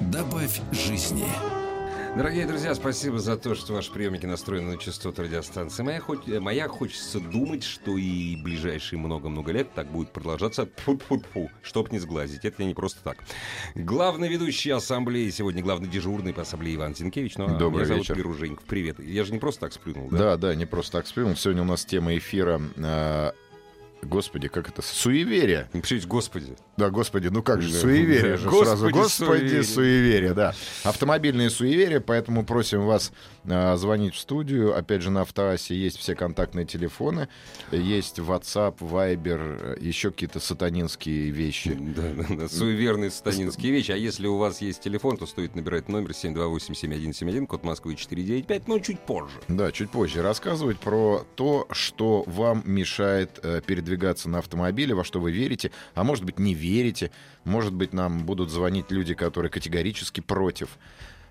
Добавь жизни. Дорогие друзья, спасибо за то, что ваши приемники настроены на частоту радиостанции. Моя, хоть, моя хочется думать, что и ближайшие много-много лет так будет продолжаться. Фу-фу-фу, чтоб не сглазить. Это я не просто так. Главный ведущий ассамблеи сегодня, главный дежурный по ассамблее Иван Зинкевич. Ну, а Добрый меня вечер. зовут Миру Женьков. Привет. Я же не просто так сплюнул, да? Да, да, не просто так сплюнул. Сегодня у нас тема эфира... э, Господи, как это? Суеверие. Не пишите, господи. Да, господи, ну как же, Да. суеверие же Господи, сразу. Господи, суеверие. суеверие. да. Автомобильные суеверия, поэтому просим вас э, звонить в студию. Опять же, на Автоасе есть все контактные телефоны, есть WhatsApp, Viber, еще какие-то сатанинские вещи. Да, да, да, суеверные сатанинские вещи. А если у вас есть телефон, то стоит набирать номер 728-7171, код Москвы 495, но чуть позже. Да, чуть позже рассказывать про то, что вам мешает э, передвигаться на автомобиле, во что вы верите, а может быть не верите, может быть нам будут звонить люди, которые категорически против.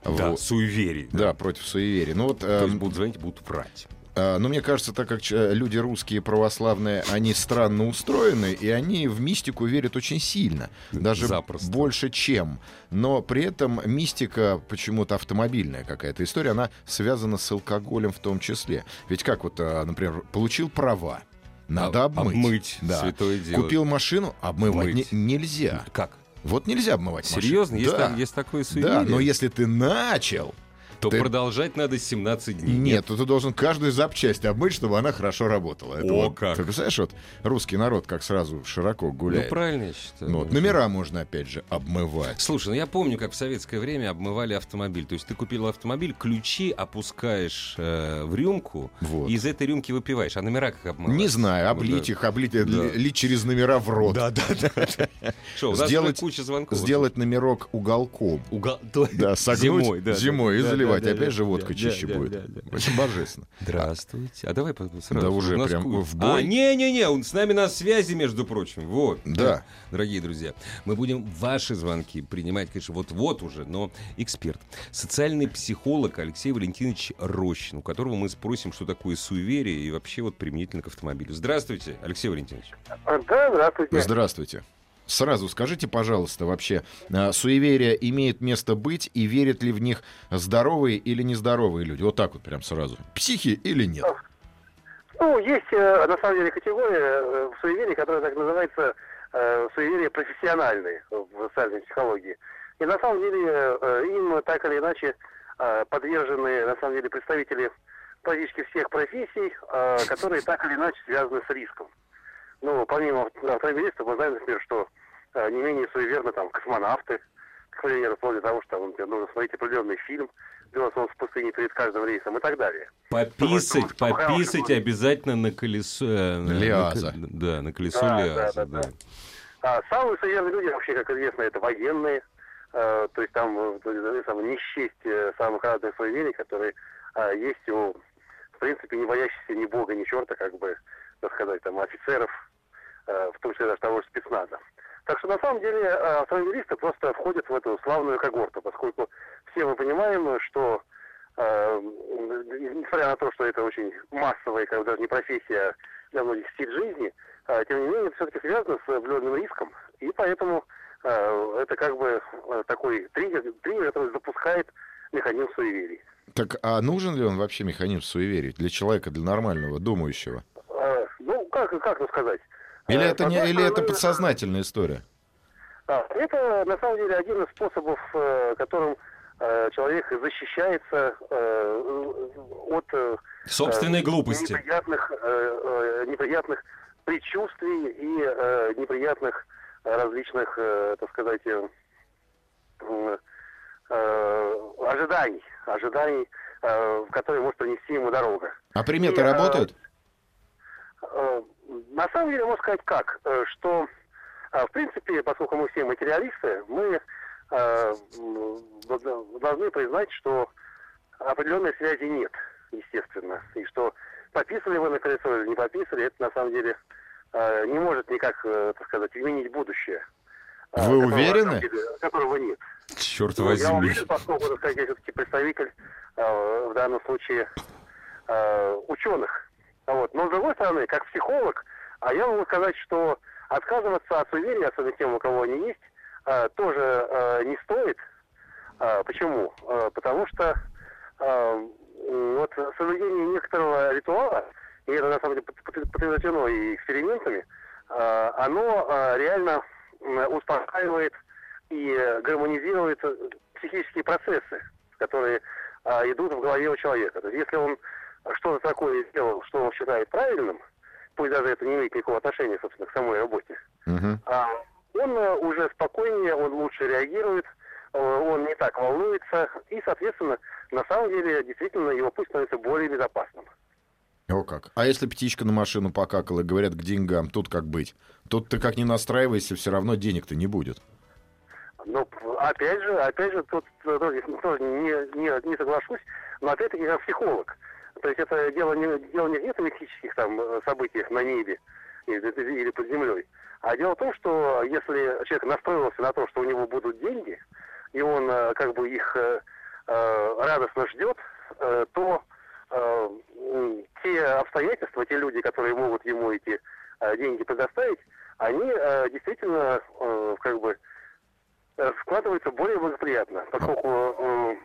Да, Вот. суеверий. Да, против суеверия. Ну вот, То есть эм, будут звонить, будут врать. э, ну мне кажется, так как э, люди русские православные, они странно устроены, и они в мистику верят очень сильно, даже Запросто. больше, чем. Но при этом мистика почему-то автомобильная какая-то история, она связана с алкоголем в том числе. Ведь как вот, э, например, получил права, надо обмыть. обмыть, Да. святое дело. Купил машину, обмывать не- нельзя. Как? Вот нельзя обмывать Серьезно? машину. Есть, да. так- есть такое суеверие? Да, но если ты начал, То ты- продолжать надо 17 дней. нет, то ты должен каждую запчасть обмыть, чтобы она хорошо работала. Это О, вот, как. Ты представляешь, вот русский народ как сразу широко Ну, гуляет. правильно я считаю. Ну, вот, номера можно, опять же, обмывать. Слушай, ну я помню, как в советское время обмывали автомобиль. То есть ты купил автомобиль, ключи опускаешь э, в рюмку, Вот. и из этой рюмки выпиваешь. А номера как обмывать? Не знаю, облить да. их, облить, э, Да. ли- лить через номера в рот. Да, да, да. Что, у нас Сделать- куча звонков. Сделать номерок уголком. Угол... Да, согнуть Зимой, да, зимой и да, заливать. Да, да, Опять да, же, водка да, чище да, будет. да, да. Это божественно. Здравствуйте. А давай сразу. Да уже прям в бой? А, не-не-не, он с нами на связи, между прочим. Вот. Да. Дорогие друзья, мы будем ваши звонки принимать, конечно, вот-вот уже, но эксперт. Социальный психолог Алексей Валентинович Рощин, у которого мы спросим, что такое суеверие и вообще вот применительно к автомобилю. Здравствуйте, Алексей Валентинович. А, Да, здравствуйте. Здравствуйте. Сразу скажите, пожалуйста, вообще, а, суеверие имеет место быть и верят ли в них здоровые или нездоровые люди? Вот так вот прям сразу. Психи или нет? Ну, есть э, на самом деле категория э, в суеверии, которая так называется э, суеверие профессиональные в социальной психологии. И на самом деле э, им так или иначе э, подвержены на самом деле представители практически всех профессий, э, которые так или иначе связаны с риском. Ну, помимо автомобилистов, мы знаем, например, что э, не менее суеверны там космонавты, к примеру, вплоть до того, что там, например, нужно смотреть определенный фильм «Белосон в пустыне» перед каждым рейсом и так далее. Пописать, Чтобы- пописать хороший обязательно на колесо... э, на- Лиаза. на- Да, на колесо Да, Лиаза, да, да, да. А самые суеверные люди, вообще, как известно, это военные. Э, то есть там э, то есть, самое, не счесть э, самых разных суеверий, которые э, есть у, в принципе, не боящихся ни бога, ни черта, как бы, так сказать, там, офицеров, э, в том числе даже того же спецназа. Так что, на самом деле, э, автомобилисты просто входят в эту славную когорту, поскольку все мы понимаем, что э, несмотря на то, что это очень массовая, как бы даже не профессия, для многих стиль жизни, тем не менее, это все-таки связано с определенным риском, и поэтому это как бы такой триггер, триггер, который запускает механизм суеверий. Так а нужен ли он вообще механизм суеверий для человека, для нормального, думающего? Ну, как, как ну сказать? Или Э, это, не, или это стороны, подсознательная история? а, Это, на самом деле, один из способов, э, которым э, человек защищается от Собственной глупости. неприятных, неприятных предчувствий и неприятных различных, так сказать, ожиданий, ожиданий, э, которые может принести ему дорога. А приметы И, работают? Э, На самом деле, можно сказать как, э, что, э, в принципе, поскольку мы все материалисты, мы э, должны признать, что определенной связи нет, естественно. И что пописали вы на колесо или не пописали, это на самом деле э, не может никак, э, так сказать, изменить будущее. Вы которого, уверены? Которого нет. Черт ну, возьми. Я уверен, поскольку, так сказать, я все-таки представитель э, в данном случае э, ученых. Вот. Но с другой стороны, как психолог, а я могу сказать, что отказываться от суеверий, особенно тем, у кого они есть, э, тоже э, не стоит. Почему? Потому что вот соблюдение некоторого ритуала, и это на самом деле подтверждено и экспериментами, оно реально успокаивает и гармонизирует психические процессы, которые идут в голове у человека. То есть если он что-то такое сделал, что он считает правильным, пусть даже это не имеет никакого отношения, собственно, к самой работе, uh-huh. он уже спокойнее, он лучше реагирует, он не так волнуется, и, соответственно, на самом деле, действительно, его путь становится более безопасным. О как. А если птичка на машину покакала, говорят, к деньгам, тут как быть? Тут ты как не настраивайся, все равно денег-то не будет. Ну, опять же, опять же, тут тоже, тоже не, не, не соглашусь, но опять-таки как психолог. То есть это дело не, дело не в мифических там событиях на небе или, или под землей, а дело в том, что если человек настроился на то, что у него будут деньги, и он э, как бы их э, э, радостно ждет, то те обстоятельства, те люди, которые могут ему эти деньги предоставить, они действительно как бы складываются более благоприятно, поскольку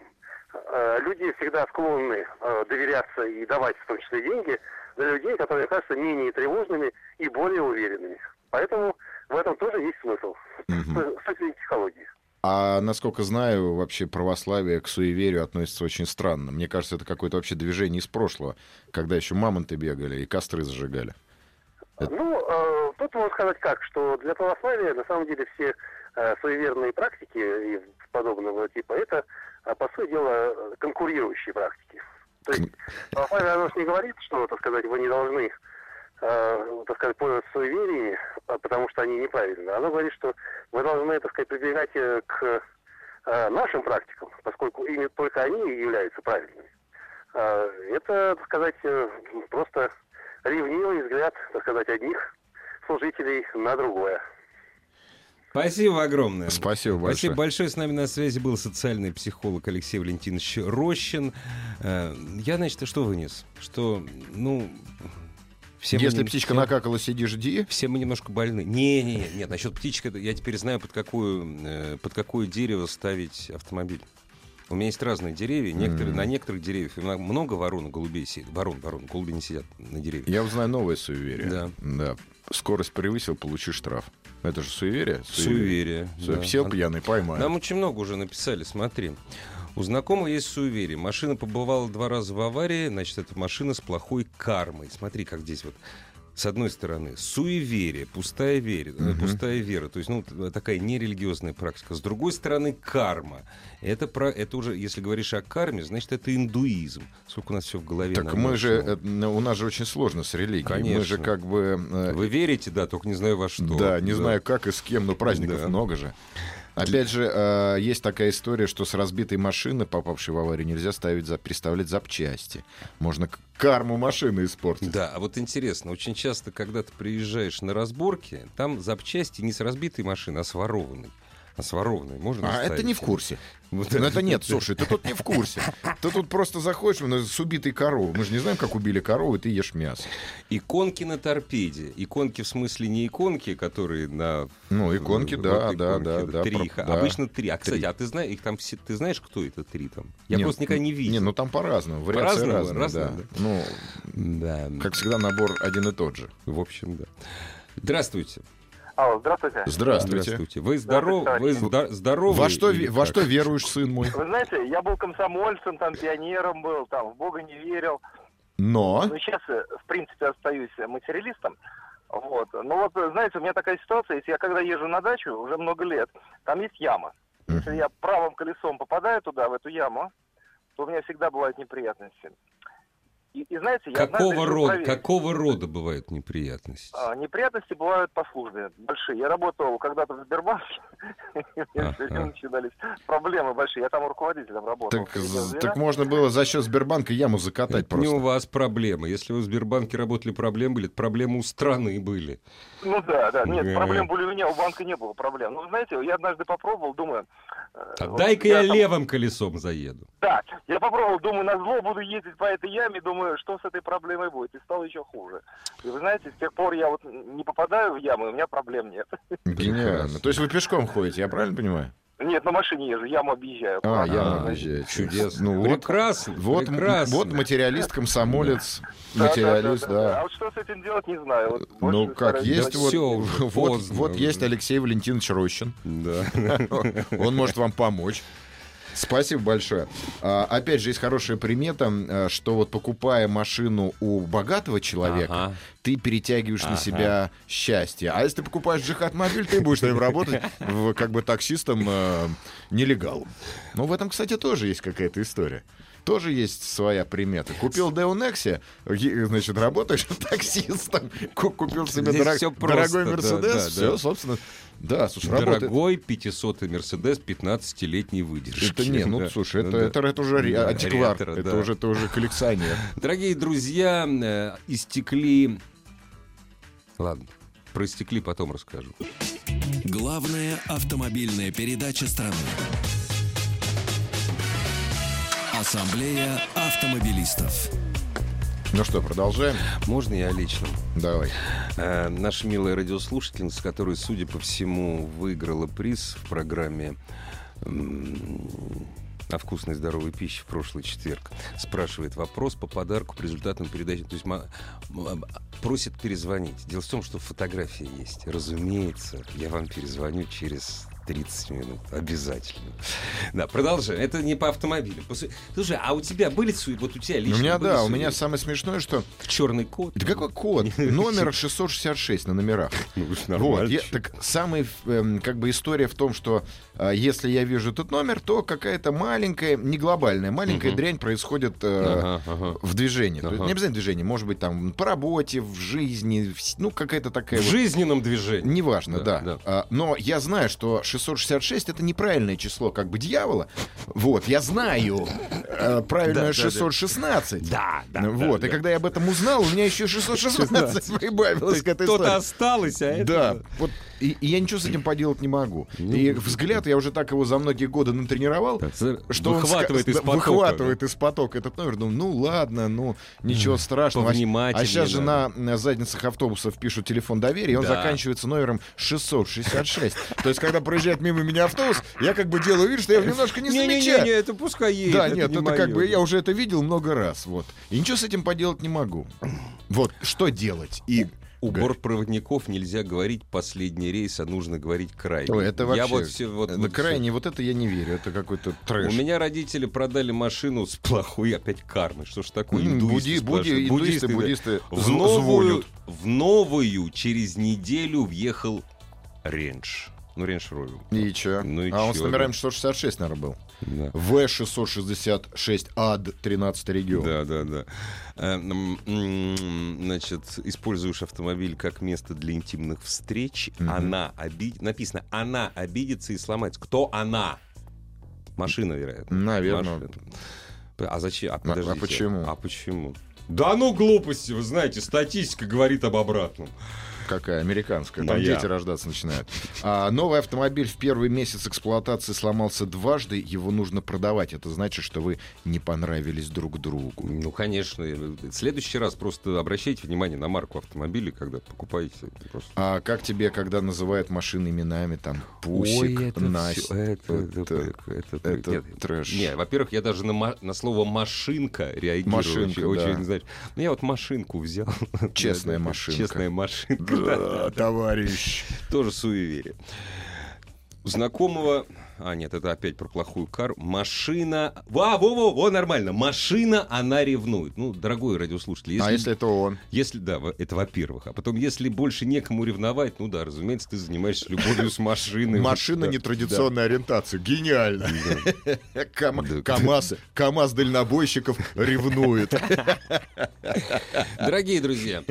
люди всегда склонны доверяться и давать в том числе деньги для людей, которые кажутся менее тревожными и более уверенными. Поэтому в этом тоже есть смысл mm-hmm. с точки психологии. А насколько знаю, вообще православие к суеверию относится очень странно. Мне кажется, это какое-то вообще движение из прошлого, когда еще мамонты бегали и костры зажигали. Это... Ну, э, тут можно сказать как, что для православия на самом деле все э, суеверные практики и подобного типа, это, э, по сути дела, конкурирующие практики. То есть православие, оно же не говорит, что, так сказать, вы не должны э, так сказать, пользоваться суевериями, а, потому что они неправильны. Оно говорит, что вы должны, так сказать, прибегать э, к э, нашим практикам, поскольку ими только они являются правильными. Э, это, так сказать, э, просто ревнивый взгляд, так сказать, одних служителей на другое. Спасибо огромное. Спасибо большое. Спасибо большое. С нами на связи был социальный психолог Алексей Валентинович Рощин. Э, я, значит, что вынес? Что, ну, все Если мы, птичка все, накакала, сиди, жди. Все мы немножко больны. Не, не, не, нет, насчет птички я теперь знаю, под, какую, э, под какое дерево ставить автомобиль. У меня есть разные деревья. Некоторые, mm-hmm. На некоторых деревьях много ворон голубей сидят. Ворон, ворон, голуби не сидят на деревьях. Я узнаю новое суеверие. Да. да. Скорость превысил, получи штраф. Это же суеверие? Суеверие. суеверие. Да. Сел пьяный, поймай. Нам очень много уже написали, смотри. У знакомого есть суеверие. Машина побывала два раза в аварии, значит, это машина с плохой кармой. Смотри, как здесь вот с одной стороны, суеверие, пустая вера, угу. пустая вера, то есть ну, такая нерелигиозная практика. С другой стороны, карма. Это, про, это уже, если говоришь о карме, значит, это индуизм. Сколько у нас все в голове. Так мы же, э, у нас же очень сложно с религией. Конечно. Мы же как бы... Э, Вы верите, да, только не знаю во что. Да, не да. знаю как и с кем, но праздников да. много же. Опять же, э, есть такая история, что с разбитой машины, попавшей в аварию, нельзя ставить, переставлять запчасти. Можно карму машины испортить. Да, а вот интересно, очень часто, когда ты приезжаешь на разборки, там запчасти не с разбитой машины, а с ворованной. А с ворованной можно А это не в курсе. Вот ну, это нет, слушай, ты тут не в курсе. Ты тут просто заходишь с убитой коровой. Мы же не знаем, как убили корову, и ты ешь мясо. Иконки на торпеде. Иконки в смысле не иконки, которые на... Ну, иконки, да, вот, да, да, да. Три. Да. Обычно три. А, кстати, три. а ты знаешь, их там все, ты знаешь, кто это три там? Я нет, просто никогда не видел. Не, ну там по-разному. Вариации по разные, разные, да. да. Ну, да. как всегда, набор один и тот же. В общем, да. Здравствуйте. Алло, здравствуйте. Здравствуйте. Здравствуйте. Вы здоров, вы здоровы? Во что, во что веруешь, сын мой? Вы знаете, я был комсомольцем, там пионером был, там в Бога не верил. Но? Ну, сейчас, э, в принципе, остаюсь материалистом. Вот. Ну вот, знаете, у меня такая ситуация, если я когда езжу на дачу, уже много лет, там есть яма. Если я правым колесом попадаю туда, в эту яму, то у меня всегда бывают неприятности. И, и знаете, я Какого рода, какого рода бывают неприятности? А, неприятности бывают по службе, большие. Я работал когда-то в Сбербанке, начинались проблемы большие. Я там руководителем работал. Так, можно было за счет Сбербанка яму закатать Это не у просто. вас проблемы. Если вы в Сбербанке работали, проблемы были, проблемы у страны были. Ну да, да. Нет, Ага. проблем были у меня, у банка не было проблем. Ну, знаете, я однажды попробовал, думаю... А вот дай-ка я там- левым колесом заеду. Да, я попробовал, думаю, на зло буду ездить по этой яме, думаю, что с этой проблемой будет. И стало еще хуже. И вы знаете, с тех пор я вот не попадаю в ямы, у меня проблем нет. Гениально. То есть вы пешком ходите, я правильно понимаю? Нет, на машине езжу, яму объезжаю. А, яму А, объезжаете. Чудесно. Ну вот, прекрасно. вот, прекрасно. вот материалист, комсомолец, Да, материалист, да, да, да. А да. вот что с этим делать, не знаю. Вот Ну, как есть, делать- вот, Всё уже вот, вот уже. есть Алексей Валентинович Рощин. Да. Он может вам помочь. Спасибо большое. А, опять же, есть хорошая примета, а, что вот покупая машину у богатого человека, Ага. ты перетягиваешь на Ага. себя счастье. А если ты покупаешь джихад-мобиль, ты будешь там работать в, как бы таксистом э, нелегалом. Ну, в этом, кстати, тоже есть какая-то история. Тоже есть своя примета. Купил Део Некси, е- значит, работаешь таксистом, ку- купил себе дорог- дорогой да, Мерседес, да, все, да. собственно, да, слушай, работает. Дорогой 500-й Мерседес 15-летней выдержки. Это не, ну Да. слушай, это, да. это, это уже ре- Да, антиквар, ретро, это да. уже, это уже коллекционер. Дорогие друзья, э, истекли... Ладно, про истекли потом расскажу. Главная автомобильная передача страны. Ассамблея автомобилистов. Ну что, продолжаем? Можно я о личном? Давай. Э, наша милая радиослушательница, которая, судя по всему, выиграла приз в программе о вкусной здоровой пище в прошлый четверг, спрашивает вопрос по подарку по результатам передачи. То есть просит перезвонить. Дело в том, что фотография есть. Разумеется, я вам перезвоню через 30 минут. Обязательно. Да, продолжаем. Это не по автомобилю. Слушай, а у тебя были суи- Вот у тебя лично у меня, да, у суи- меня самое смешное, что... черный кот. Да какой код? Номер 666 на номерах. Ну, уж Вот, нормально, я- чё. так самая эм, как бы история в том, что а, если я вижу этот номер, то какая-то маленькая, не глобальная, маленькая дрянь происходит э, Ага, ага. в движении. То есть Ага. не обязательно движение, может быть там по работе, в жизни, в ну какая-то такая В вот жизненном движении. Неважно, да. Да, да. А, но я знаю, что 666 это неправильное число как бы дьявола. Вот, я знаю э, правильное Да, да, да. 616. Да, да. Вот, да, и да. когда я об этом узнал, у меня еще 616 прибавилось к этой истории. осталось, а это... Да, вот и, и я ничего с этим поделать не могу. и взгляд, я уже так его за многие годы натренировал, что он выхватывает ска- из да, потока. выхватывает из потока этот номер. Думаю, ну ладно, ну ничего страшного. А- сейчас же на, надо. на задницах автобусов пишут телефон доверия, и он Да. заканчивается номером 666. То есть, когда проезжает мимо меня автобус, я как бы делаю вид, что я немножко не Не-не-не, замечаю. это пускай едет. Да, нет, не это как бы я уже это видел много раз, вот. И ничего с этим поделать не могу. Вот, что делать? И У бортпроводников нельзя говорить последний рейс, а нужно говорить крайний. Ой, это вообще... Я вот все, вот, на вот крайне вот это я не верю. Это какой-то трэш. У меня родители продали машину с плохой опять кармой. Что ж такое? М, Индуисты буди- буди- сплошные. индуисты, да. буддисты В новую, звонят. в новую через неделю въехал Рендж. Ну, Рендж Ровер. И чё? Ну и а он чё, с номерами да. 666, наверное, был. Да. В666 АД 13 регион. Да, да, да. Э, м, м, Значит, используешь автомобиль как место для интимных встреч. Мгм. Она обидит... Написано, она обидится и сломается. Кто она? Машина, вероятно. Наверное. Машина. А зачем? А, подождите. почему? А почему? Да ну глупости, вы знаете, статистика говорит об обратном. Какая? Американская. Там Моя. дети рождаться начинают. А, новый автомобиль в первый месяц эксплуатации сломался дважды. Его нужно продавать. Это значит, что вы не понравились друг другу. Ну, конечно. В следующий раз просто обращайте внимание на марку автомобиля, когда покупаете. Просто. А как тебе, когда называют машины именами, там, Пусик, Ой, это Настя? это, это, Это- это, это нет, трэш. Не, во-первых, я даже на, на слово машинка реагирую. Машинка, очень, да. очень, знаешь, ну я вот машинку взял. Честная машинка. Честная машинка. да. товарищ. Тоже суеверие. У знакомого А, нет, это опять про плохую кару. Машина... Во, во, во, во, нормально. Машина, она ревнует. Ну, дорогой радиослушатель, если... А если это он? Если, да, это во-первых. А потом, если больше некому ревновать, ну да, разумеется, ты занимаешься любовью с машиной. Машина нетрадиционной ориентации. Гениально. КамАЗ, КамАЗ дальнобойщиков ревнует. Дорогие друзья,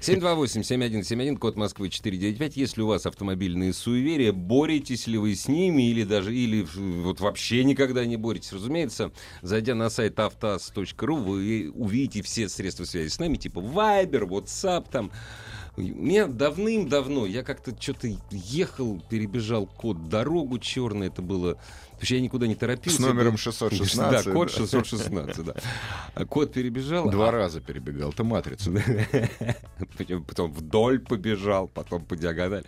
728-7171, код Москвы 495. Если у вас автомобильные суеверия, боретесь ли вы с ними или даже, или в- вот вообще никогда не боретесь? Разумеется, зайдя на сайт автаз.ру, вы увидите все средства связи с нами, типа Viber, WhatsApp, там, у меня давным-давно, я как-то что-то ехал, перебежал код дорогу черный, это было... Потому что я никуда не торопился. С номером Да, 616. код да. 616, да. А Код перебежал. Два а- раза перебегал. Это матрица. Потом- Потом вдоль побежал, потом по диагонали.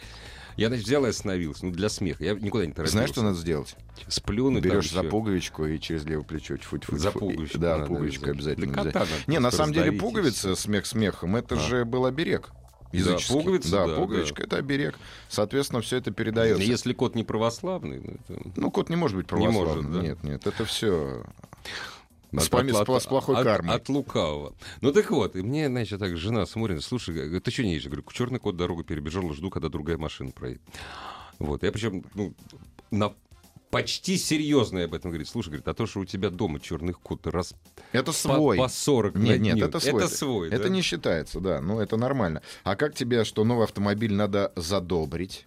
Я, значит, взял и остановился. Ну, для смеха. Я никуда не торопился. Знаешь, что надо сделать? Сплюнуть Берешь за пуговичку и через левое плечо. тьфу тьфу За тьфу. пуговичку Да, надо пуговичку обязательно. обязательно. Да кота надо Не, на самом деле пуговица, смех смехом, это же был оберег. Языческий. пуговица, да, да, пуговичка это оберег. Соответственно, все это передается. Если кот не православный, ну, это- Ну, кот не может быть Не может, православным. да? Нет, нет, это все От- с от- пла- с плохой от- кармой. От лукавого. Ну так вот, и мне, значит, так жена смотрит, слушай, говорит, ты что не едешь? Я говорю, черный кот дорогу перебежал, жду, когда другая машина проедет. Вот, я причем, ну, на почти серьезно об этом говорит. Слушай, говорит, а то, что у тебя дома черных кот раз Это по, свой. по 40 на Нет, нет, это свой. Это свой, Это да? не считается, да. Ну, это нормально. А как тебе, что новый автомобиль надо задобрить?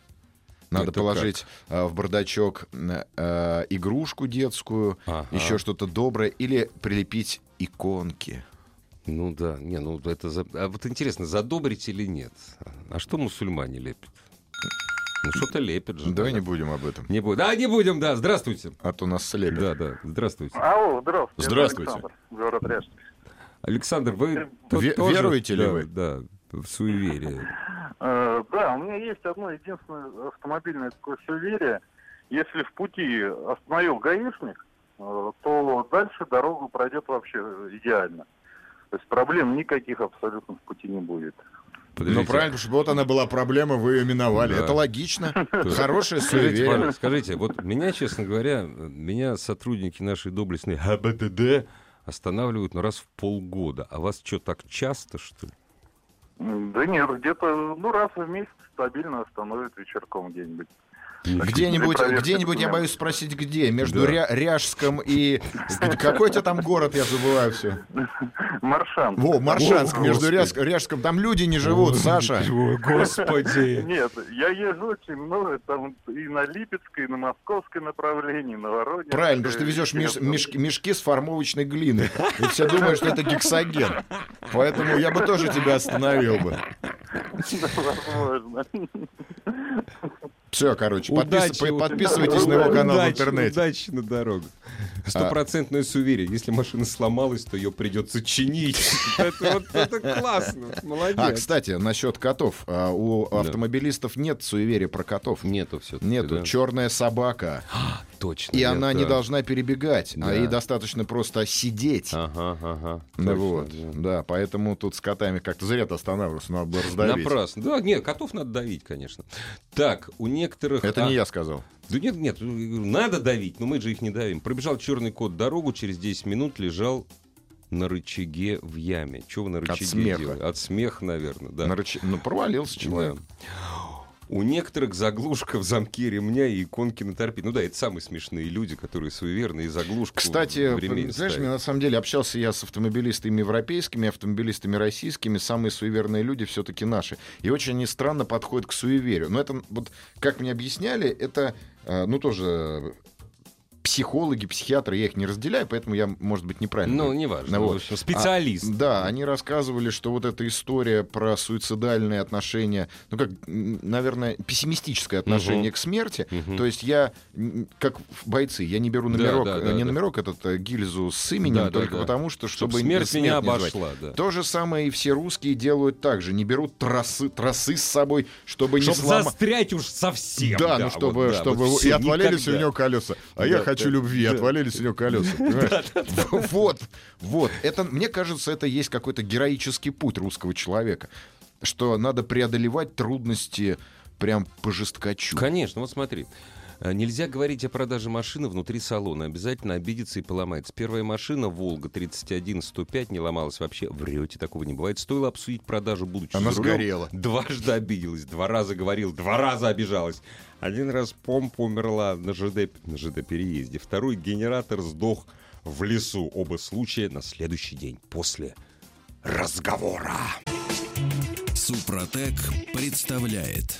Надо Это положить э, в бардачок э, э, игрушку детскую, Ага. еще что-то доброе, или прилепить иконки. Ну да, не, ну это... за- А вот интересно, задобрить или нет? А что мусульмане лепят? Ну что-то лепят же. Давай да. не будем об этом. Не будем. Да, не будем, да. Здравствуйте. А то нас слепят. Да, да. Здравствуйте. Алло, здравствуйте. Здравствуйте. Александр, город Ряжск. Александр, вы то- Ве- тоже- веруете ли да, вы? Да, в суеверие. Э, Да, у меня есть одно единственное автомобильное такое суеверие. Если в пути остановил гаишник, э, то дальше дорогу пройдет вообще идеально. То есть проблем никаких абсолютно в пути не будет. Ну Подождите. правильно, потому что вот она была проблема, вы ее миновали. Да. Это логично. Хорошее суеверие. скажите, вот меня, честно говоря, меня сотрудники нашей доблестной ХБТД останавливают ну, раз в полгода. А вас что, так часто, что ли? Да нет, где-то, ну, раз в месяц стабильно остановит вечерком где-нибудь. Где-нибудь, где-нибудь, я боюсь спросить, где? Между Да. Ря- Ряжском и... Какой у тебя там город, я забываю все. Маршан. Во, Маршанск, О, между. Ряжск- Ряжском. Там люди не живут, Саша. Ой, господи. Нет, я езжу очень много, там и на Липецкое, и на Московское направлении, и на Воронеж. Правильно, потому что ты везешь меш- меш- мешки с формовочной глины. И все думают, что это гексоген. Поэтому я бы тоже тебя остановил бы. Возможно. Все, короче, подпис- Удачи, по- вот- подписывайтесь на его канал в Удачи, интернете. Удачи на дорогу. Стопроцентное суеверие. Если машина сломалась, то ее придется чинить. Это вот это классно. Молодец. А, кстати, насчет котов. А, У автомобилистов нет суеверия про котов. Нету все. Нету. Черная собака. Точно. И я- она не да. должна перебегать, Да. а ей достаточно просто сидеть. Ага, ага. Ну вот, да. да, поэтому тут с котами как-то зря останавливался, надо было раздавить. Напрасно. Да, нет, котов надо давить, конечно. Так, у некоторых... Это а, не я сказал. Да нет, нет, говорю, надо давить, но мы же их не давим. Пробежал черный кот дорогу, через 10 минут лежал на рычаге в яме. Чего вы на рычаге смеха. делаете? От смеха, наверное, да. На рыча- Ну, провалился человек. Да. У некоторых заглушка в замке ремня и иконки на торпеде. Ну да, это самые смешные люди, которые суеверные, и заглушку Кстати, в ремень знаешь, ставят. на самом деле общался я с автомобилистами европейскими, автомобилистами российскими. Самые суеверные люди все-таки наши. И очень они странно подходят к суеверию. Но это, вот, как мне объясняли, это, э, ну, тоже психологи, психиатры, я их не разделяю, поэтому я, может быть, неправильно. Ну, говорю. неважно. Ну, в вот. общем, специалист. А, да, они рассказывали, что вот эта история про суицидальные отношения, ну как, наверное, пессимистическое отношение к смерти. Мгм. То есть я, как бойцы, я не беру Да, номерок, да, э, да, не да. номерок этот э, гильзу с именем, Да, да, только да. потому что, Чтоб чтобы смерть не- меня не обошла, да. То же самое и все русские делают так же, не берут тросы, тросы с собой, чтобы не Чтоб сломать. застрять уж совсем. Да, ну вот чтобы, да, чтобы вот и отвалились никогда. у него колеса. А Да, я хочу любви, отвалились у него колеса. Вот, вот. Это, мне кажется, это есть какой-то героический путь русского человека, что надо преодолевать трудности прям по жесткачу. Конечно, вот смотри. А, Нельзя говорить о продаже машины внутри салона. Обязательно обидится и поломается. Первая машина «Волга» 31-105 не ломалась вообще. Врете, такого не бывает. Стоило обсудить продажу, будучи Она рулем. сгорела. Дважды обиделась, два раза говорил, два раза обижалась. Один раз помпа умерла на ЖД, на ЖД переезде. Второй генератор сдох в лесу. Оба случая на следующий день после разговора. Супротек представляет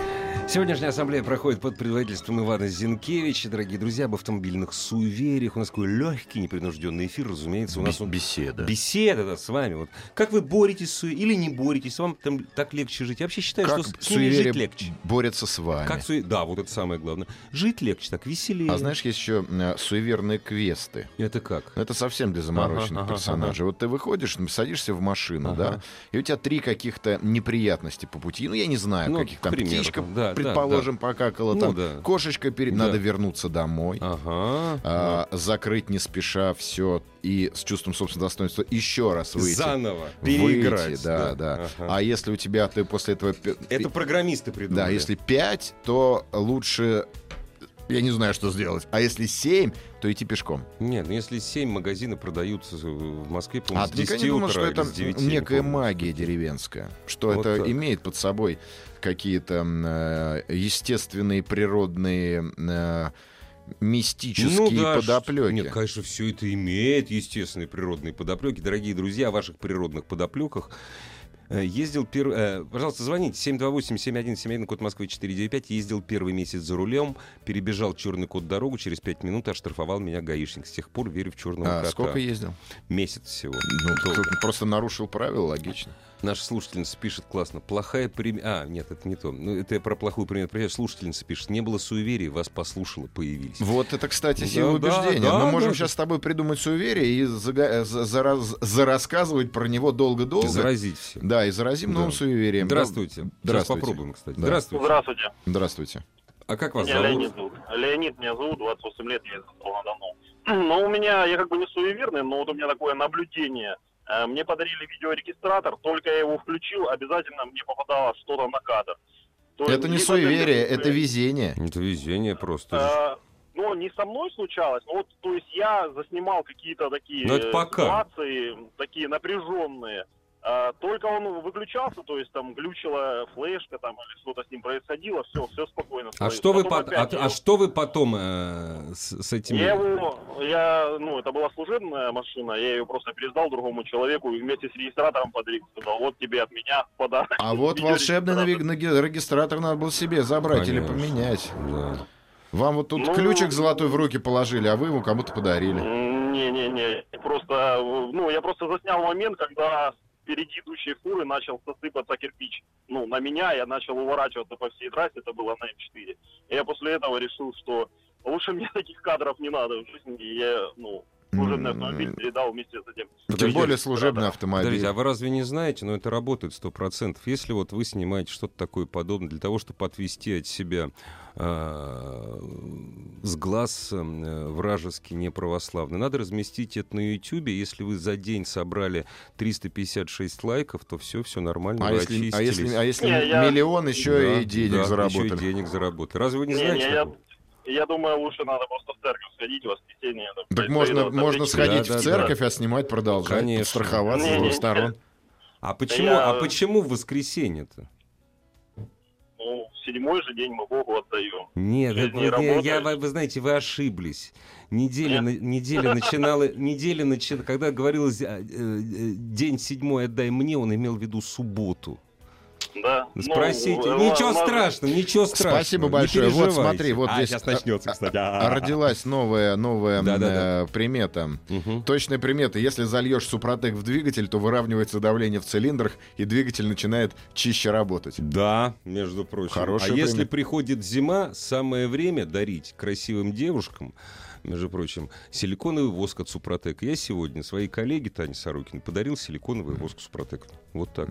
Сегодняшняя ассамблея проходит под предводительством Ивана Зинкевича. Дорогие друзья, об автомобильных суевериях. У нас такой легкий, непринужденный эфир, разумеется. У нас он беседа. Беседа да, с вами. Вот. Как вы боретесь с или не боретесь? Вам там так легче жить? Я вообще считаю, Как что с, ними жить легче. борется с вами. Как суе- Да, вот это самое главное. Жить легче, так веселее. А знаешь, есть еще э, суеверные квесты. Это как? Это совсем для замороченных Ага, ага, персонажей. Вот ты выходишь, садишься в машину, Ага. да, и у тебя три каких-то неприятности по пути. Ну, я не знаю, Ну, каких там. примеру, Птичка, да, да, предположим, покакала, Ну, там да. кошечка перед... Да. Надо вернуться домой. Ага. а, закрыть не спеша все и с чувством собственного достоинства еще раз выйти. Заново. Выйти, Переиграть. да, да. Ага. А если у тебя ты после этого... Это программисты придумали. Да, если 5, то лучше... Я не знаю, что сделать. А если 7, то идти пешком. Нет, ну если 7 магазины продаются в Москве, по-моему, А с ты 10 никогда не что это с 9, я не некая магия деревенская? Что Вот это так. имеет под собой какие-то э, естественные, природные, э, мистические Ну да, подоплеки? Нет, конечно, все это имеет естественные природные подоплеки. Дорогие друзья, о ваших природных подоплеках э, Ездил первый... э, пожалуйста, звоните 728-7171, код Москвы 495. Ездил первый месяц за рулем, перебежал черный код дорогу, через пять минут оштрафовал меня гаишник. С тех пор верю в черного А кота. сколько ездил? Месяц всего. Ну, просто нарушил правила, логично. Наша слушательница пишет классно. Плохая примета... А, нет, это не то. Ну, это я про плохую примету. Приятель, Слушательница пишет. Не было суеверий, вас послушала, появились. Вот это, кстати, Да, сила да, убеждения. да, Мы можем да. сейчас с тобой придумать суеверие и зага- за- зараз- зарассказывать про него долго-долго. Заразить все. Да, и заразим Да. новым суеверием. Здравствуйте. Сейчас Здравствуйте. попробуем, кстати. Да. Здравствуйте. Здравствуйте. Здравствуйте. А как вас Меня зовут? Леонид зовут. Леонид меня зовут, 28 лет, я из Ростова-на-Дону. Но у меня, я как бы не суеверный, но вот у меня такое наблюдение. Э, Мне подарили видеорегистратор, только я его включил, обязательно мне попадало что-то на кадр. То Это не суеверие, это- это везение. Это везение просто. Э, Ну, не со мной случалось, но вот, то есть я заснимал какие-то такие ситуации, такие напряженные. А, Только он выключался, то есть там глючила флешка там или что-то с ним происходило, все, все спокойно. А стоит. что, вы Потом пот- опять а, его- а что вы потом э, с, с этими... Я его, я, ну, это была служебная машина, я ее просто пересдал другому человеку и вместе с регистратором подарил, сказал, вот тебе от меня подарок. А вот волшебный Видеорегистратор. нави- наги- регистратор надо было себе забрать или Конечно. поменять. Да. Вам вот тут Ну, ключик золотой в руки положили, а вы его кому-то подарили. Не-не-не, просто, ну, я просто заснял момент, когда впереди идущей фуры начал сосыпаться кирпич. Ну, на меня я начал уворачиваться по всей трассе, это было на М4. И я после этого решил, что лучше мне таких кадров не надо в жизни, и я, ну, служебный М, автомобиль передал вместе с этим. Тем Подождите, более служебный автомобиль. Подождите, а вы разве не знаете, но это работает сто процентов. Если вот вы снимаете что-то такое подобное для того, чтобы отвести от себя э, с глаз э, вражеский неправославный, надо разместить это на YouTube. Если вы за день собрали 356 лайков, то все, все нормально, А вы если, а очистились. если, а если Не, я- миллион еще Да, и денег да, заработали? Еще и денег заработали. Разве вы не, Не, знаете? не, я? Я думаю, лучше надо просто в церковь сходить в воскресенье. это Так можно, можно сходить Да, в да, церковь, а снимать продолжать, Конечно. подстраховаться с двух сторон. А почему, я- а почему в воскресенье-то? Ну, в седьмой же день мы Богу отдаем. Нет, Жизнь не я- работает. я- вы, вы знаете, вы ошиблись. Неделя, Нет. на- неделя начинала, неделя начи- когда говорилось э, э, день седьмой отдай мне, он имел в виду субботу. Да. Ну, Спросите, э, ничего ладно. страшного, ничего страшного. Спасибо не большое. Вот смотри, вот А, здесь сейчас а, начнется, кстати. а, родилась новая, новая э, примета. Мгм. Точная примета. Если зальешь супротек в двигатель, то выравнивается давление в цилиндрах, и двигатель начинает чище работать. Да, между прочим. Хороший а если пример. приходит зима, самое время дарить красивым девушкам, между прочим, силиконовый воск от Супротек. Я сегодня своей коллеге Тане Сорокиной подарил силиконовый воск Супротек. Вот так.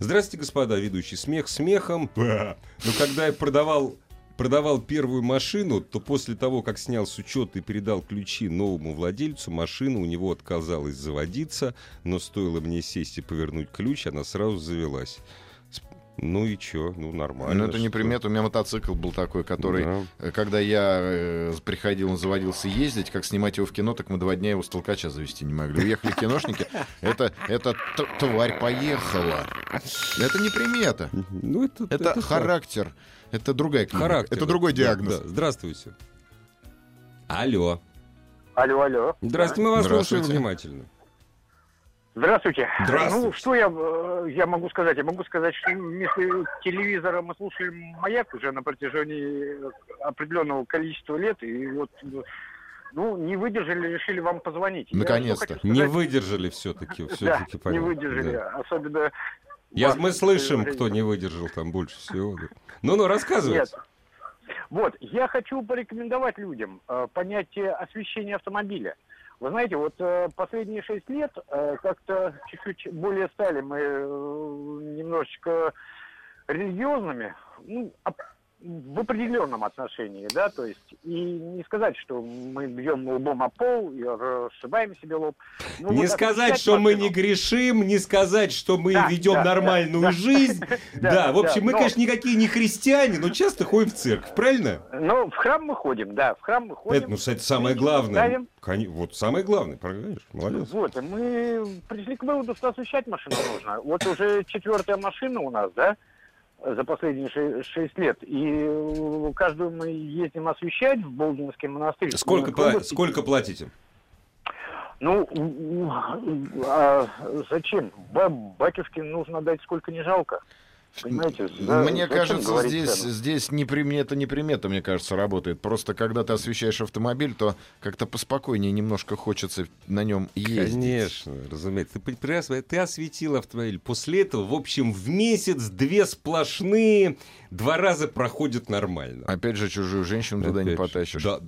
Здравствуйте, господа, ведущий. Смех смехом. Но когда я продавал продавал первую машину, то после того, как снял с учета и передал ключи новому владельцу, машина у него отказалась заводиться, но стоило мне сесть и повернуть ключ, она сразу завелась. Ну и чё? Ну, нормально. Ну, это не что? примета. У меня мотоцикл был такой, который, Да. э, когда я э, приходил, он заводился ездить, как снимать его в кино, так мы два дня его с толкача завести не могли. Уехали киношники, это, это тварь поехала. Это не примета. Ну, это, Это, характер. Это другая клиника. Характер. Это другой диагноз. да. Здравствуйте. Алло. Алло, алло. Здравствуйте, мы вас Здравствуйте. слушаем внимательно. Здравствуйте. Здравствуйте. Ну, что я, э, я могу сказать? Я могу сказать, что вместо телевизора мы слушали «Маяк» уже на протяжении определенного количества лет, и вот, ну, не выдержали, решили вам позвонить. Наконец-то. хочу Не сказать- выдержали все-таки. Да, все-таки не понятно. выдержали. Да. Особенно... Я, мы слышим, кто не выдержал там больше всего. да. Ну-ну, рассказывайте. Нет. Вот, я хочу порекомендовать людям э, понятие освещения автомобиля. Вы знаете, вот э, последние шесть лет э, как-то чуть-чуть более стали мы э, немножечко религиозными, ну, оп- в определенном отношении, да, то есть, и не сказать, что мы бьем лбом о пол и расшибаем себе лоб. Ну, Не вот сказать, что мы не грешим, не сказать, что мы Да, ведем да, нормальную да, да. жизнь. Да, Да, в общем, да, мы, но- конечно, никакие не христиане, но часто ходим в церковь, правильно? Ну, в храм мы ходим, да, в храм мы ходим. Это, ну, кстати, самое главное. ставим. Вот самое главное, конечно, молодец. Вот, и мы пришли к выводу, что освещать машину нужно. Вот уже четвертая машина у нас, да, за последние ше- шесть лет. И э, каждую мы ездим освещать в Болдинский монастырь. Сколько, Ну, пла- сколько платите? Ну, а зачем? Ба- батюшке нужно дать сколько не жалко. Понимаете? за- Мне кажется, говорить здесь, цену? здесь не примета, не примета, мне кажется, работает. Просто когда ты освещаешь автомобиль, то как-то поспокойнее немножко хочется на нем ездить. Конечно, разумеется. Ты, прекрасно- ты осветил автомобиль. После этого, в общем, в месяц две сплошные, два раза проходят нормально. Опять же, чужую женщину туда не Опять же. потащишь. Да,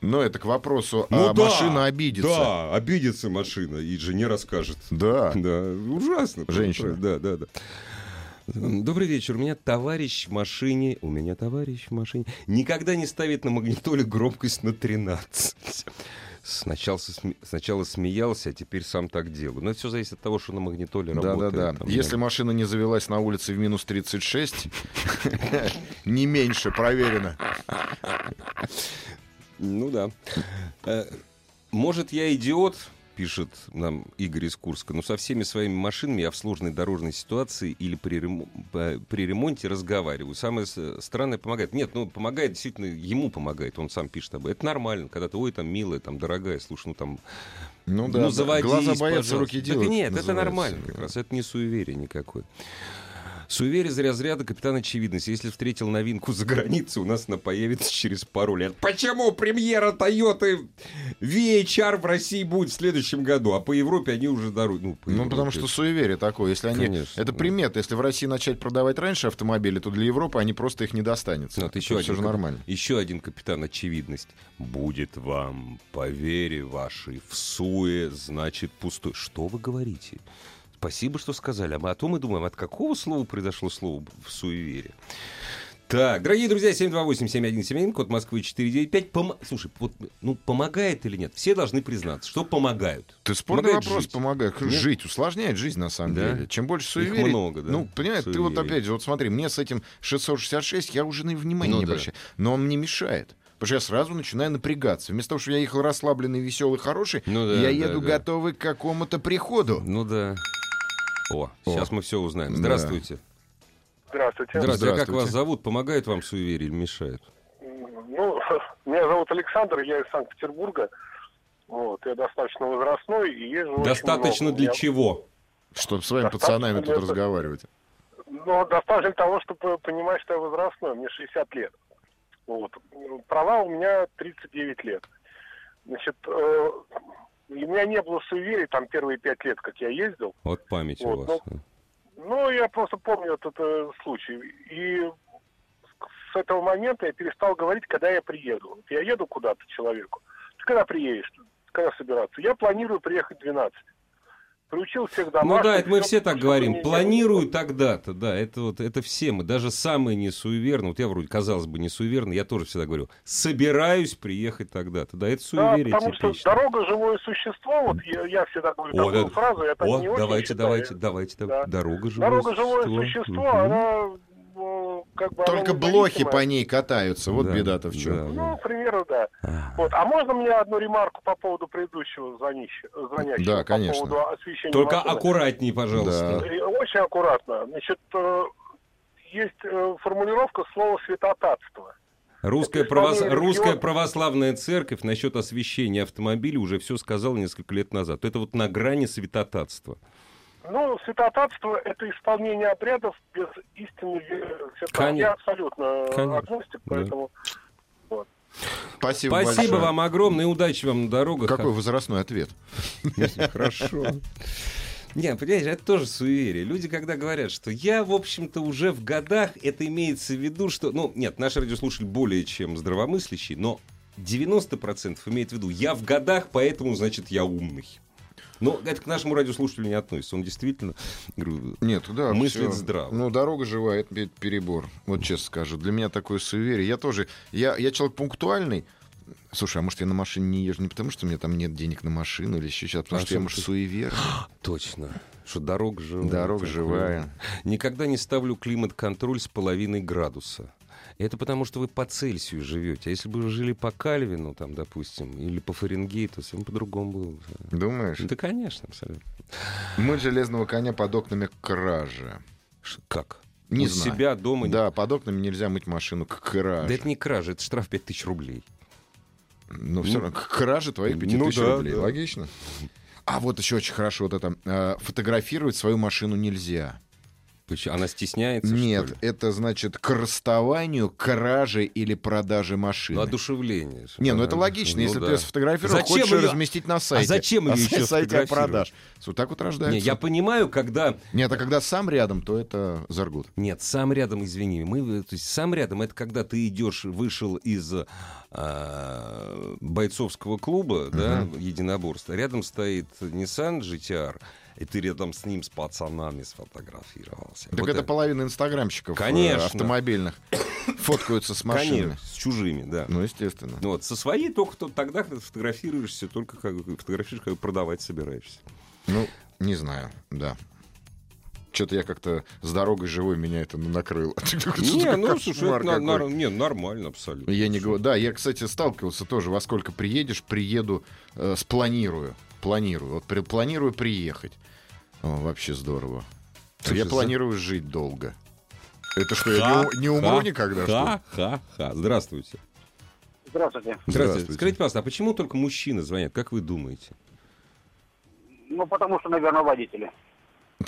Но это к вопросу, Ну а да, машина обидится. Да, обидится машина и жене расскажет. Да. Да, ужасно. Женщина. Да, да, да. Добрый вечер. У меня товарищ в машине, у меня товарищ в машине, никогда не ставит на магнитоле громкость на 13. Сначала, сначала смеялся, а теперь сам так делаю. Но это все зависит от того, что на магнитоле Да, работает. да, да. Там, Если машина не завелась на улице в минус 36, не меньше, проверено. Ну да. Э, Может, я идиот, пишет нам Игорь из Курска, но со всеми своими машинами я в сложной дорожной ситуации или при, ремо- по- при ремонте разговариваю. Самое странное помогает. Нет, ну помогает, действительно, ему помогает, он сам пишет об этом. Это нормально, когда ты, ой, там, милая, там, дорогая, слушай, ну там, Ну ну, да, да. заводись, глаза боятся, пожалуйста. руки Так делают. нет, это называется. нормально как раз, это не суеверие никакое. Суеверие из разряда капитан очевидности. Если встретил новинку за границей, у нас она появится через пару лет. Почему премьера Toyota VHR в России будет в следующем году, а по Европе они уже даруют? Ну, по Ну, Европе. потому что суеверие такое. Если они... Конечно, это да. примета. Если в России начать продавать раньше автомобили, то для Европы они просто их не достанется. Ну, вот еще, все один, же кап- нормально. еще один капитан очевидность. Будет вам, по вере вашей, в суе, значит пустой. Что вы говорите? Спасибо, что сказали. А мы- а то мы думаем, от какого слова произошло слово в суеверие. Так, дорогие друзья, 728-7171, код Москвы 495. Помо- Слушай, вот, ну, помогает или нет? Все должны признаться, что помогают. Ты спорный Помогает вопрос жить. помогает. Нет? Жить усложняет жизнь, на самом Да? деле. Чем больше Их суеверий... много, да, Ну, понимаешь, ты вот суеверий. опять же, вот смотри, мне с этим 666 я уже на внимание Ну не да. обращаю. Но он мне мешает. Потому что я сразу начинаю напрягаться. Вместо того, чтобы я ехал расслабленный, веселый, хороший, Ну да, я да, еду да. готовый к какому-то приходу. Ну да. О, сейчас мы все узнаем. Здравствуйте. Здравствуйте. Здравствуйте. А как Здравствуйте. вас зовут? Помогает вам суеверие или мешает? Ну, меня зовут Александр, я из Санкт-Петербурга. Вот, я достаточно возрастной и езжу Достаточно много. Для меня- чего? Чтобы с вами Достаточно пацанами тут это- разговаривать. Ну, достаточно того, чтобы понимать, что я возрастной, мне 60 лет. Вот. Права у меня 39 лет. Значит, э, у меня не было суеверий там первые пять лет, как я ездил. Вот память у Вот, вас. Ну, я просто помню этот э, случай. И с этого момента я перестал говорить, когда я приеду. Я еду куда-то человеку. Ты когда приедешь? Когда собираться? Я планирую приехать 12. Приучил всех Ну домашних. да, это мы все так говорим. Планирую тогда-то, да. Это вот это все мы, даже самые не суеверные. Вот я вроде, казалось бы, не суеверный, я тоже всегда говорю, собираюсь приехать тогда-то. Да, это Да, суеверие потому что типичное. дорога живое существо, вот я, я всегда говорю О, такую да. фразу, я так О, не очень давайте, считаю. давайте, давайте, Да. давайте. Дорога живое Дорога живое существо. существо, Мгм. она как бы... Только блохи по ней катаются. Вот Да, беда-то в чем. да. Ну, к примеру, да. А. Вот. А можно мне одну ремарку по поводу предыдущего звонящего? звонящего Да, конечно. По поводу освещения Только машины? аккуратней, пожалуйста. Да. И Очень аккуратно. Значит, э, есть э, формулировка слова «святотатство». Русская, правос- Русская православная церковь насчет освещения автомобиля уже все сказала несколько лет назад. Это вот на грани святотатства. Ну, святотатство – это исполнение обрядов без истинной веры. Я абсолютно Конечно. агностик, Да. поэтому... Спасибо, Спасибо большое. вам огромное и удачи вам на дорогах. Какой возрастной ответ? Хорошо. Не, понимаешь, это тоже суеверие. Люди, когда говорят, что я, в общем-то, уже в годах, это имеется в виду, что... Ну, нет, наш радиослушатель более чем здравомыслящий, но 90% имеет в виду, я в годах, поэтому, значит, я умный. Но это к нашему радиослушателю не относится. Он действительно, говорю, Нет, да, Мыслит всё. здраво. Ну, дорога живая, это пе- перебор. Вот честно скажу. Для меня такое суеверие. Я тоже... Я, я человек пунктуальный. Слушай, а может, я на машине не езжу не потому, что у меня там нет денег на машину или еще что-то, а потому А что я, что может, ты- суеверный. точно, что дорога живая. Дорога живая. Никогда не ставлю климат-контроль с половиной градуса. Это потому, что вы по Цельсию живете. А если бы вы жили по Кальвину, там, допустим, или по Фаренгейту, совсем по-другому было бы. Думаешь? Да, конечно, абсолютно. Мы железного коня под окнами кражи. Ш- Как? Не У знаю. себя дома... Да, под окнами нельзя мыть машину к краже. Да это не кража, это штраф 5000 рублей. Ну, все равно, к краже твоих 5000 Ну да, рублей. да. Логично. А вот еще очень хорошо вот это. э, фотографировать свою машину нельзя. Она стесняется, Нет, это значит к расставанию, краже или продаже машины. Ну, одушевление. Не, ну это логично. Ну Если да. ты ее сфотографировал, Зачем хочешь её- разместить на сайте. зачем на её еще сайте продаж. Вот так вот рождается. Не, я понимаю, когда... Нет, а когда сам рядом, то это заргут. Нет, сам рядом, извини. Мы, то есть сам рядом это когда ты идешь, вышел из а, бойцовского клуба, да, единоборства. Рядом стоит Nissan GTR, и ты рядом с ним с пацанами сфотографировался. Так Вот это половина инстаграмщиков э, Конечно. автомобильных фоткаются с машинами. Конечно, с чужими, да. Ну, естественно. Ну Вот, со своей только то, тогда когда фотографируешься, только как фотографируешь, когда продавать собираешься. Ну, не знаю, да. Что-то я как-то с дорогой живой меня это накрыло. Не, ну, слушай, это на- какой. на- не, нормально абсолютно. Я не говорю. Да, я, кстати, сталкивался тоже. Во сколько приедешь, приеду, э, спланирую. Планирую. Вот планирую приехать. О, вообще здорово. Слушай, я за- планирую жить долго. Это что, я не, не умру Ха, никогда? что ли? Ха-ха-ха. Здравствуйте. Здравствуйте. Здравствуйте. Здравствуйте. Скажите, пожалуйста, а почему только мужчины звонят? Как вы думаете? Ну, потому что, наверное, водители.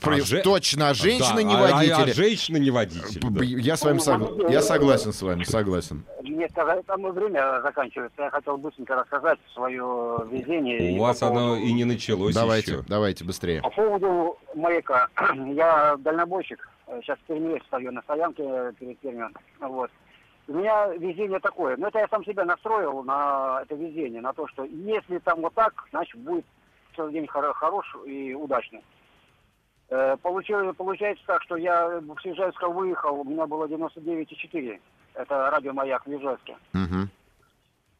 Про- А же- Точно, а женщины Да, не а- а- водители. А, женщины не водители. П- да. Я с вами согла- я согласен с вами, согласен. Мне сказали, там время заканчивается. Я хотел быстренько рассказать свое везение. У вас по оно поводу- и не началось Давайте, еще. давайте быстрее. По поводу маяка. Я дальнобойщик. Сейчас в Перми стою на стоянке перед Пермью. Вот. У меня везение такое. Но это я сам себя настроил на это везение, на то, что если там вот так, значит будет целый день хоро- хорош и удачный. Э, получилось- Получается так, что я в Ижевска выехал, у меня было 99,4. Это радиомаяк в Ижевске. Мгм.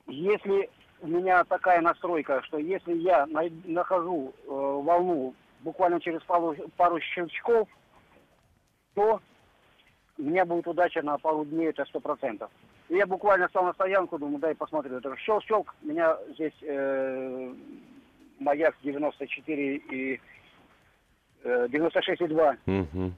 Если у меня такая настройка, что если я най- нахожу э, волну буквально через пару, пару щелчков, то у меня будет удача на пару дней, это сто процентов. И я буквально стал на стоянку, думаю, дай посмотрю. Это щелк-щелк, у меня здесь э, маяк 94 и э, 96,2. Мгм.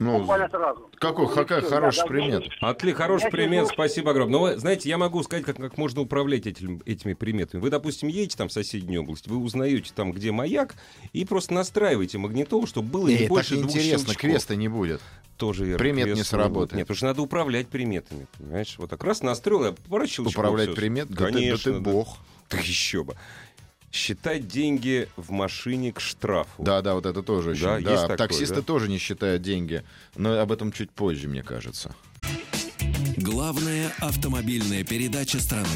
Ну, Буквально сразу. какой, какая Всё, хороший я- примет. Отли, хороший Я примет, спасибо огромное. Но, вы знаете, я могу сказать, как, как можно управлять этим- этими приметами. Вы, допустим, едете там в соседнюю область, вы узнаете там, где маяк, и просто настраиваете магнитолу, чтобы было не Эй, больше так двух интересно, щелчков. креста не будет. Тоже верно. примет не крест сработает. Нет, потому что надо управлять приметами, понимаешь? Вот так раз настроил, я щелчков. Управлять всё. примет? Да ты- да Конечно. ты бог. Так еще бы. Считать деньги в машине к штрафу. Да, да, вот это тоже очень. Да, Да, есть такое, таксисты да? тоже не считают деньги. Но об этом чуть позже, мне кажется. Главная автомобильная передача страны.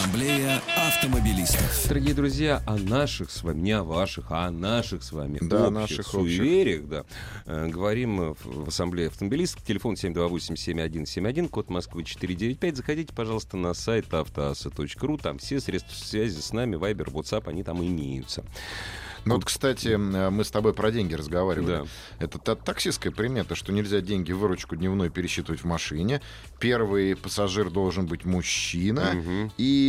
Ассамблея автомобилистов. Дорогие друзья, о наших с вами, не о ваших, а о наших с вами Да, о общих наших общих. суевериях, да. Э, Говорим э, в в Ассамблее автомобилистов. Телефон 728-7171, код Москвы 495. Заходите, пожалуйста, на сайт автоаса.ру. Там все средства связи с нами, Viber, WhatsApp, они там имеются. Ну вот, кстати, м, мы с тобой про деньги разговаривали. Да. Это та- таксистская примета, что нельзя деньги выручку дневной пересчитывать в машине. Первый пассажир должен быть мужчина. Мгм. И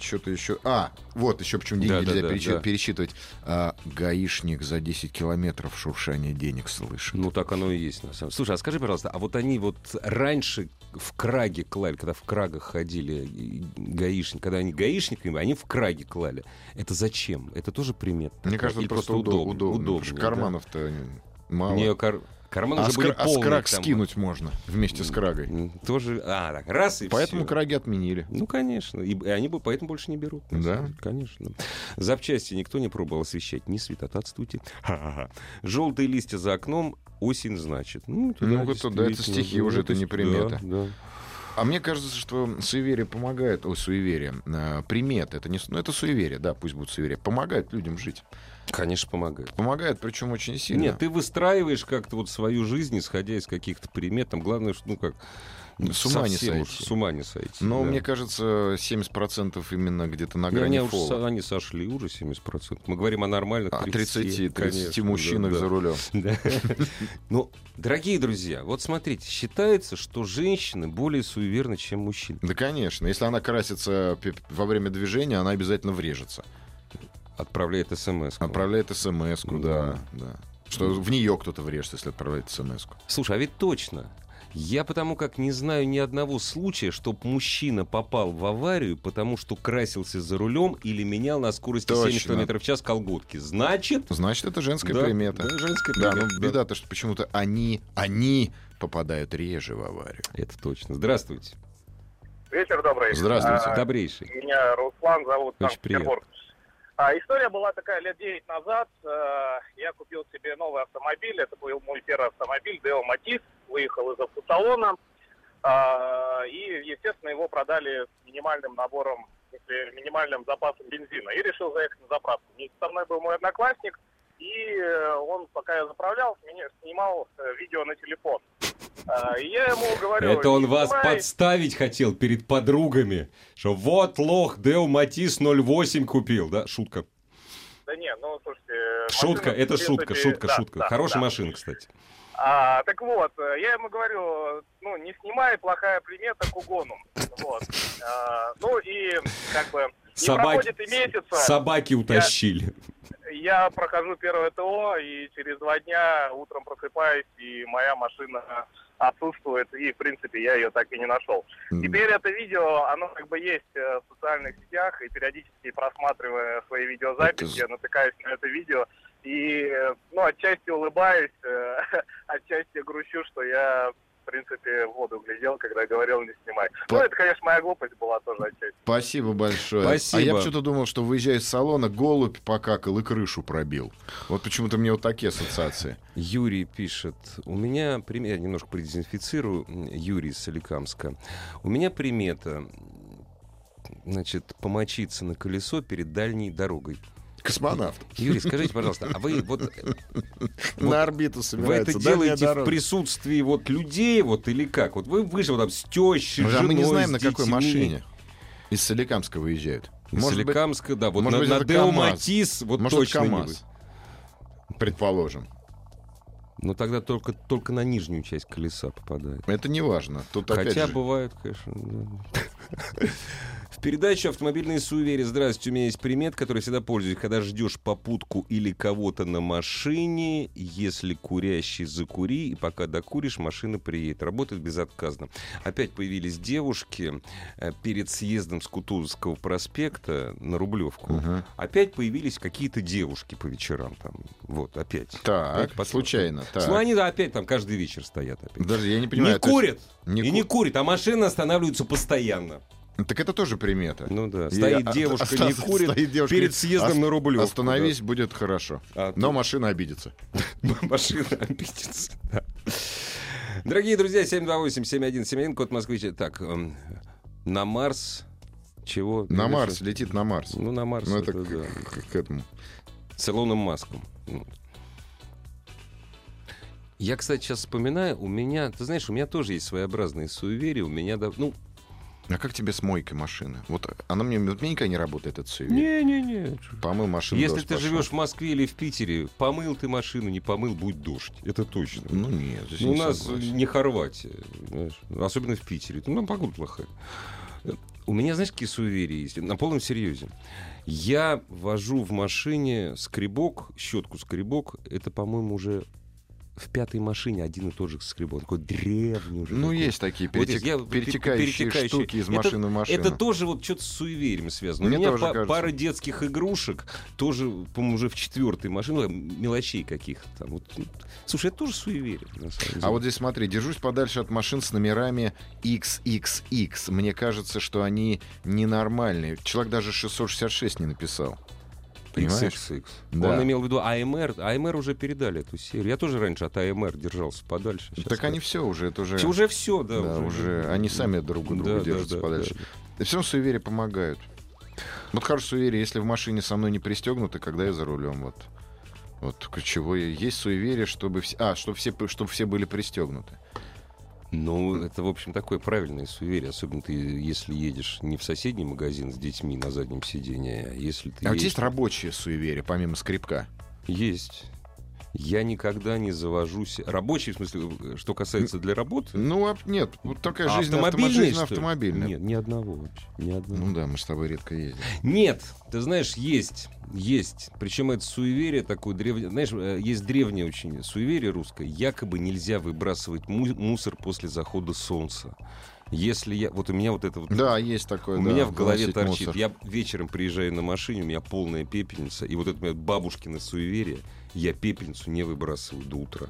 что-то еще... А, вот еще почему деньги Да, нельзя да, пересчит- да. пересчитывать. А, гаишник за 10 километров шуршание денег слышит. Ну, так оно и есть, на самом. Слушай, а скажи, пожалуйста, а вот они вот раньше в Краге клали, когда в Крагах ходили и гаишники, когда они гаишниками, они в Краге клали. Это зачем? Это тоже примет? Мне кажется, это просто удобно. удобно, потому что удобнее, да? карманов-то мало. Не, кар- карманы а, уже были кра- а с полные краг там. скинуть можно вместе с крагой. Тоже, а, так, раз и Поэтому всё. краги отменили. Ну, конечно. И, и они бы поэтому больше не берут. Да? Конечно. Запчасти никто не пробовал освещать. Не светотатствуйте. Желтые листья за окном. Осень, значит. Ну, Ну, это да, это стихи ну, уже, это не да, примета. да. А мне кажется, что суеверие помогает, ой, суеверие, э, примет, это не, ну это суеверие, да, пусть будет суеверие, помогает людям жить. Конечно, помогает. Помогает, причем очень сильно. Нет, ты выстраиваешь как-то вот свою жизнь, исходя из каких-то примет. Там главное, что, ну как... ну, С ума не сойти. С ума не сойти. Но да. мне кажется, 70% именно где-то на грани они, уж фола. со- они сошли уже 70%. Мы говорим о нормальных О 30, 30 конечно, мужчинах да, за рулем. Да. Ну, дорогие друзья, вот смотрите, считается, что женщины более суеверны, чем мужчины. Да, конечно. Если она красится во время движения, она обязательно врежется. Отправляет смс. Отправляет смс Да. да. да. Что в нее кто-то врежется, если отправляет смс -ку. Слушай, а ведь точно. Я потому как не знаю ни одного случая, чтоб мужчина попал в аварию, потому что красился за рулем или менял на скорости 70 Точно. км в час колготки. Значит... Значит, это женская да, примета. да, женская Да, примета, ну да. беда-то, что почему-то они, они попадают реже в аварию. Это точно. Здравствуйте. Вечер добрый. Здравствуйте. А, Добрейший. Меня Руслан зовут, Очень Санкт-Петербург. А, история была такая лет 9 назад. Э, я купил себе новый автомобиль. Это был мой первый автомобиль, Део Матис. Выехал из автосалона. А, и, естественно, его продали с минимальным набором, смысле, минимальным запасом бензина. И решил заехать на заправку. Вместе со мной был мой одноклассник. И э, он, пока я заправлял, снимал э, видео на телефон. Я ему говорю... Это он «Не вас снимай». подставить хотел перед подругами, что вот лох Део Матис 08 купил, да? Шутка. Да нет, ну, слушайте... Шутка, машина, это шутка, принципе, шутка, да, шутка. да, Хорошая да. машина, кстати. А, так вот, я ему говорю, ну, не снимай, плохая примета к угону. Вот. А, ну и, как бы, не Собаки, проходит и месяца, собаки утащили. я прохожу первое ТО, и через два дня утром просыпаюсь, и моя машина отсутствует, и, в принципе, я ее так и не нашел. М. Теперь это видео, оно как бы есть э, в социальных сетях, и периодически просматривая свои видеозаписи, Это я натыкаюсь на это видео, и, э, ну, отчасти улыбаюсь, э, отчасти грущу, что я, в принципе, в воду глядел, когда говорил не снимай. Ну, По- это, конечно, моя глупость была тоже отчасти. Спасибо большое. Спасибо. А я почему-то думал, что выезжая из салона, голубь покакал и крышу пробил. Вот почему-то мне вот такие ассоциации. Юрий пишет, у меня примета, я немножко продезинфицирую, Юрий из Соликамска. У меня примета, значит, помочиться на колесо перед дальней дорогой. Космонавт. Юрий, скажите, пожалуйста, а вы вот На орбиту вы собирается. это делаете в присутствии вот людей, вот или как? Вот вы вышли там с тещей, Ну да, мы не женой, знаем, на какой машине. Из Соликамска выезжают. Из Соликамска, да, вот на, быть, на это Део КамАЗ. Матис вот точно не вы. КамАЗ. Предположим. Но тогда только, только на нижнюю часть колеса попадает. Это не важно. Тут опять Хотя же, бывают, конечно. да. В передаче «Автомобильные суеверия» здравствуйте, у меня есть примет, который всегда пользуюсь. Когда ждешь попутку или кого-то на машине, если курящий закури, и пока докуришь, машина приедет. Работает безотказно. Опять появились девушки э, перед съездом с Кутузовского проспекта на Рублевку. Мгм. Опять появились какие-то девушки по вечерам там. Вот, опять. Так, Опять случайно. Так. Ну, они опять там каждый вечер стоят опять. Даже я не понимаю. не курят. не и ку- не курит, а машины останавливаются постоянно. Так это тоже примета. Ну да. И Стоит а- девушка, оста- не курит стоит девушка, перед съездом «Ос- на Рублевку. Остановись, будет хорошо. А Но тут- машина обидится. да. Машина обидится. да. Дорогие друзья, 728-7171, код Москвы. Так, эм, на Марс Чего? На Марс, летит на Марс. Ну, на Марс. Ну, это это к, да. к- к этому. С Илоном Маском. Я, кстати, сейчас вспоминаю, у меня, ты знаешь, у меня тоже есть своеобразные суеверия, у меня, да, ну, А как тебе с мойкой машины? Вот она мне, вот мне никогда не работает, это суеверие. не-не-не. Помыл машину. Если ты пошел. живешь в Москве или в Питере, помыл ты машину, не помыл, будет дождь. Это точно. Ну нет, здесь Ну, у не нас согласен. не Хорватия, понимаешь? особенно в Питере. Ну, Там погода плохая. У меня, знаешь, какие суеверия есть? На полном серьезе. Я вожу в машине скребок, щетку скребок. Это, по-моему, уже в пятой машине один и тот же скребок. Такой древний уже. Ну, такой. есть такие Вот перетек- есть, я- перетекающие, перетекающие. штуки из Это- машины в машину. Это тоже вот что-то с суеверием связано. Мне У меня тоже па- кажется. пара детских игрушек, тоже, по-моему, уже в четвертой машине, ну, мелочей каких-то там. Вот. Слушай, это тоже суеверие. А вот здесь смотри, держусь подальше от машин с номерами XXX. Мне кажется, что они ненормальные. Человек даже 666 не написал. Понимаешь? XXX. Да. Он имел в виду АМР. АМР уже передали эту серию. Я тоже раньше от АМР держался подальше. Щас Так они все уже, это уже... Уже все, да. да, уже, они сами друг друга Да, да, держатся да, подальше. да. И все равно суеверия помогают. Вот хорошее суеверие, если в машине со мной не пристегнуты, когда я за рулем, вот. Вот ключевое. Есть суеверие, чтобы все, а, чтобы все, чтобы все были пристегнуты. Ну, это, в общем, такое правильное суеверие. Особенно ты, если едешь не в соседний магазин с детьми на заднем сиденье, а если ты А вот едешь- есть рабочее суеверие, помимо скрипка. Есть. Я никогда не завожусь... Рабочий, в смысле, что касается для работы? Ну, а, нет, вот такая А жизнь автомобильный, жизнь автомобильная. Нет, ни одного вообще. Ни одного. Ну да, мы с тобой редко ездим. Нет, ты знаешь, есть, есть. Причем это суеверие такое древнее. Знаешь, э, есть древнее очень суеверие русское. Якобы нельзя выбрасывать му- мусор после захода солнца. Если я... Вот у меня вот это вот... Да, есть такое. У да, меня в голове торчит. мусор. Я вечером приезжаю на машине, у меня полная пепельница. И вот это у меня бабушкино суеверие. Я пепельницу не выбрасываю до утра.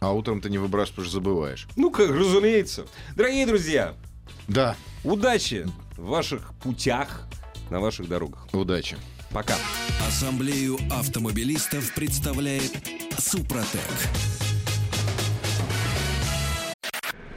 А утром ты не выбрасываешь, потому что забываешь. Ну, как, разумеется. Дорогие друзья, Да, удачи в ваших путях, на ваших дорогах. удачи. Пока. Ассамблею автомобилистов представляет Супротек.